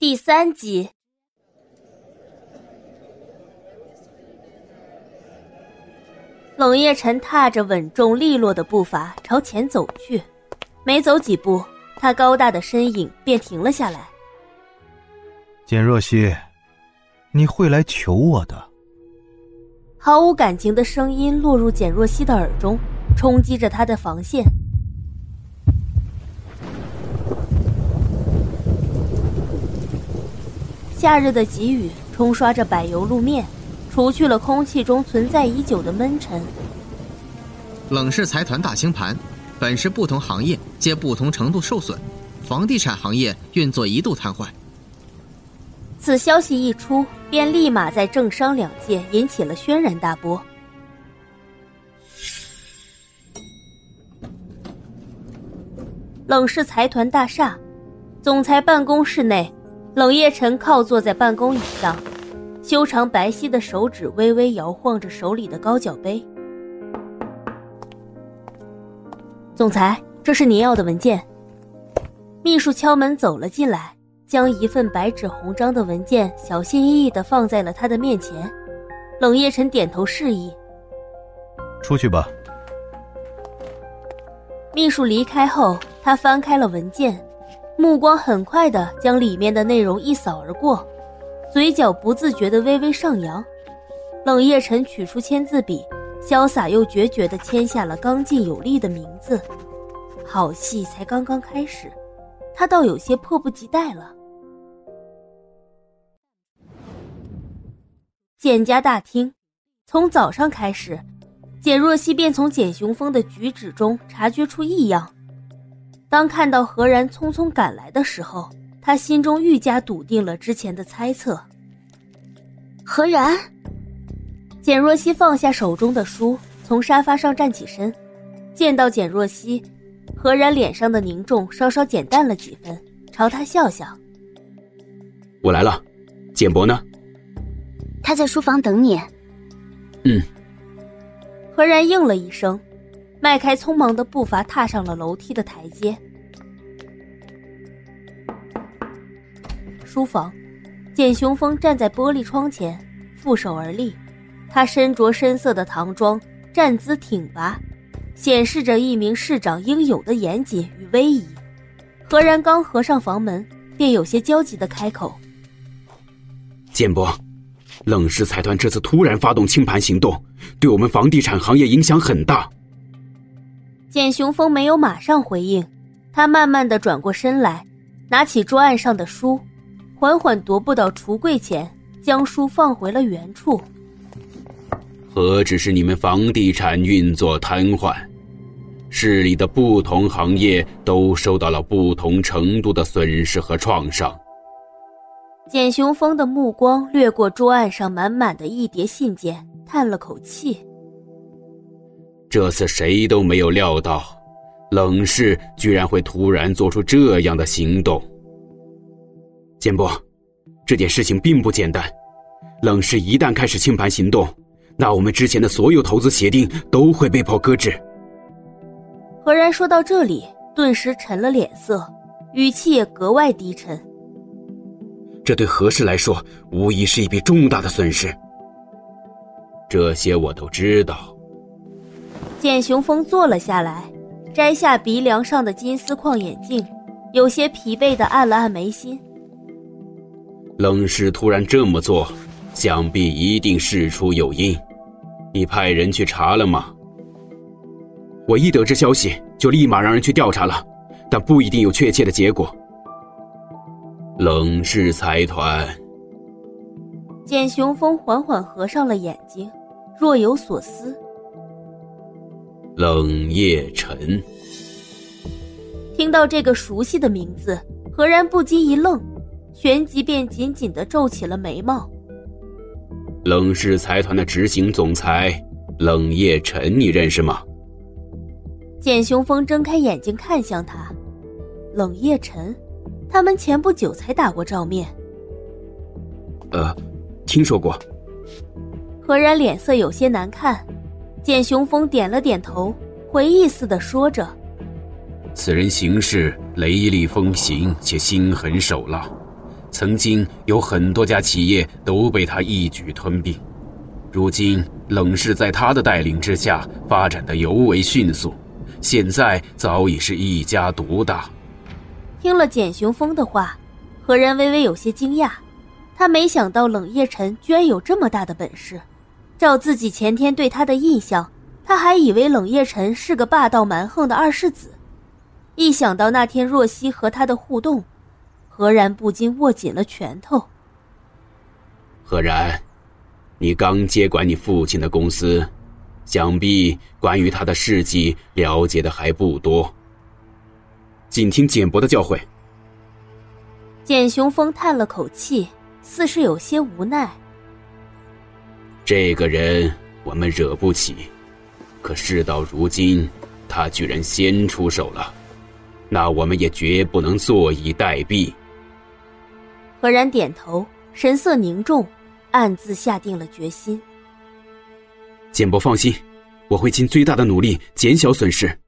第三集，冷夜晨踏着稳重利落的步伐朝前走去，没走几步，他高大的身影便停了下来。简若曦，你会来求我的？毫无感情的声音落入简若曦的耳中，冲击着他的防线。夏日的急雨冲刷着柏油路面，除去了空气中存在已久的闷沉。冷氏财团大清盘，本是不同行业皆不同程度受损，房地产行业运作一度瘫痪。此消息一出，便立马在政商两界引起了轩然大波。冷氏财团大厦，总裁办公室内。冷夜晨靠坐在办公椅上，修长白皙的手指微微摇晃着手里的高脚杯。总裁，这是您要的文件。秘书敲门走了进来，将一份白纸红章的文件小心翼翼的放在了他的面前。冷夜晨点头示意：“出去吧。”秘书离开后，他翻开了文件。目光很快的将里面的内容一扫而过，嘴角不自觉的微微上扬。冷夜晨取出签字笔，潇洒又决绝的签下了刚劲有力的名字。好戏才刚刚开始，他倒有些迫不及待了。简家大厅，从早上开始，简若曦便从简雄风的举止中察觉出异样。当看到何然匆匆赶来的时候，他心中愈加笃定了之前的猜测。何然，简若曦放下手中的书，从沙发上站起身，见到简若曦，何然脸上的凝重稍稍减淡了几分，朝他笑笑：“我来了，简博呢？他在书房等你。”嗯。何然应了一声。迈开匆忙的步伐，踏上了楼梯的台阶。书房，简雄风站在玻璃窗前，负手而立。他身着深色的唐装，站姿挺拔，显示着一名市长应有的严谨与威仪。何然刚合上房门，便有些焦急的开口：“简波，冷氏财团这次突然发动清盘行动，对我们房地产行业影响很大。”简雄峰没有马上回应，他慢慢的转过身来，拿起桌案上的书，缓缓踱步到橱柜前，将书放回了原处。何止是你们房地产运作瘫痪，市里的不同行业都受到了不同程度的损失和创伤。简雄风的目光掠过桌案上满满的一叠信件，叹了口气。这次谁都没有料到，冷氏居然会突然做出这样的行动。简博，这件事情并不简单。冷氏一旦开始清盘行动，那我们之前的所有投资协定都会被迫搁置。何然说到这里，顿时沉了脸色，语气也格外低沉。这对何氏来说，无疑是一笔重大的损失。这些我都知道。简雄风坐了下来，摘下鼻梁上的金丝框眼镜，有些疲惫的按了按眉心。冷氏突然这么做，想必一定事出有因。你派人去查了吗？我一得知消息，就立马让人去调查了，但不一定有确切的结果。冷氏财团。简雄风缓缓合上了眼睛，若有所思。冷夜晨，听到这个熟悉的名字，何然不禁一愣，旋即便紧紧的皱起了眉毛。冷氏财团的执行总裁冷夜晨，你认识吗？简雄风睁开眼睛看向他，冷夜晨，他们前不久才打过照面。呃，听说过。何然脸色有些难看。简雄风点了点头，回忆似的说着：“此人行事雷厉风行，且心狠手辣，曾经有很多家企业都被他一举吞并，如今冷氏在他的带领之下发展的尤为迅速，现在早已是一家独大。听了简雄风的话，何然微微有些惊讶，他没想到冷夜晨居然有这么大的本事。照自己前天对他的印象，他还以为冷夜晨是个霸道蛮横的二世子，一想到那天若曦和他的互动，何然不禁握紧了拳头。何然，你刚接管你父亲的公司，想必关于他的事迹了解的还不多。谨听简伯的教诲。简雄风叹了口气，似是有些无奈。这个人我们惹不起，可事到如今，他居然先出手了，那我们也绝不能坐以待毙。何然点头，神色凝重，暗自下定了决心。简伯放心，我会尽最大的努力减小损失。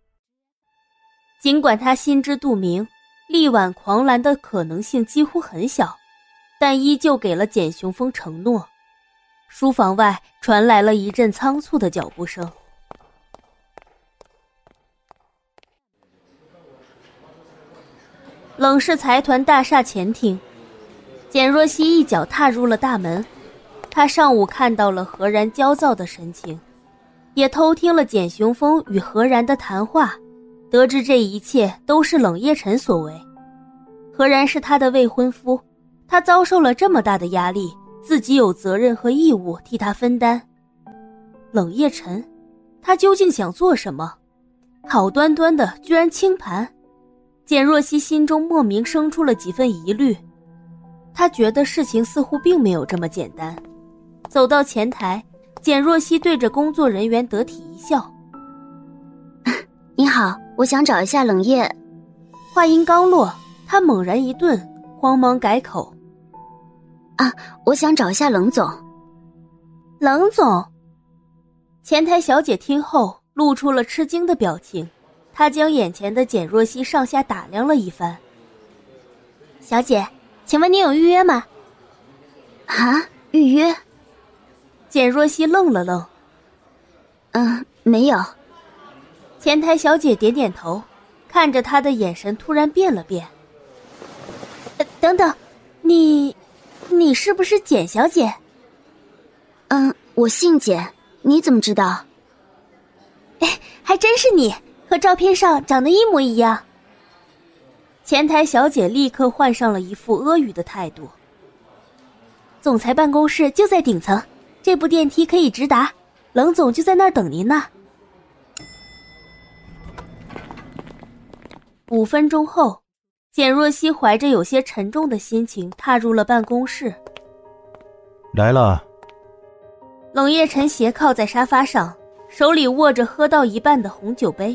尽管他心知肚明，力挽狂澜的可能性几乎很小，但依旧给了简雄风承诺。书房外传来了一阵仓促的脚步声。冷氏财团大厦前厅，简若曦一脚踏入了大门。她上午看到了何然焦躁的神情，也偷听了简雄风与何然的谈话，得知这一切都是冷夜晨所为。何然是他的未婚夫，他遭受了这么大的压力。自己有责任和义务替他分担。冷夜晨，他究竟想做什么？好端端的居然清盘，简若曦心中莫名生出了几分疑虑。她觉得事情似乎并没有这么简单。走到前台，简若曦对着工作人员得体一笑：“ 你好，我想找一下冷夜。”话音刚落，他猛然一顿，慌忙改口。啊，我想找一下冷总。冷总，前台小姐听后露出了吃惊的表情，她将眼前的简若曦上下打量了一番。小姐，请问您有预约吗？啊，预约？简若曦愣了愣。嗯，没有。前台小姐点点头，看着他的眼神突然变了变。等等，你。你是不是简小姐？嗯，我姓简，你怎么知道？哎，还真是你，和照片上长得一模一样。前台小姐立刻换上了一副阿谀的态度。总裁办公室就在顶层，这部电梯可以直达，冷总就在那儿等您呢。五分钟后。简若曦怀着有些沉重的心情踏入了办公室。来了。冷夜晨斜靠在沙发上，手里握着喝到一半的红酒杯，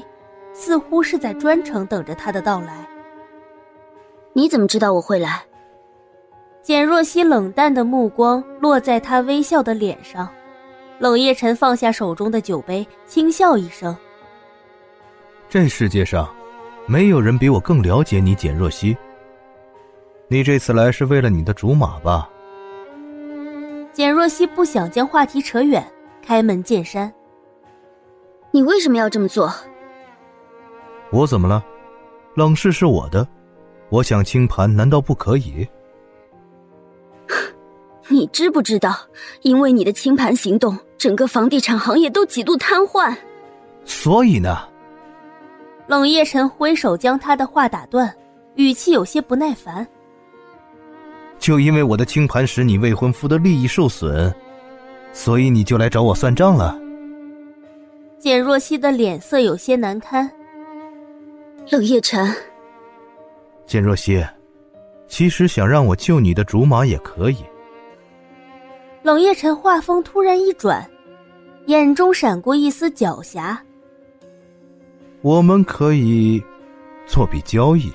似乎是在专程等着他的到来。你怎么知道我会来？简若曦冷淡的目光落在他微笑的脸上。冷夜晨放下手中的酒杯，轻笑一声：“这世界上……”没有人比我更了解你，简若曦。你这次来是为了你的竹马吧？简若曦不想将话题扯远，开门见山：“你为什么要这么做？”我怎么了？冷氏是我的，我想清盘，难道不可以？你知不知道，因为你的清盘行动，整个房地产行业都几度瘫痪。所以呢？冷夜晨挥手将他的话打断，语气有些不耐烦。就因为我的清盘使你未婚夫的利益受损，所以你就来找我算账了。简若曦的脸色有些难堪。冷夜晨，简若曦，其实想让我救你的竹马也可以。冷夜晨话锋突然一转，眼中闪过一丝狡黠。我们可以做笔交易。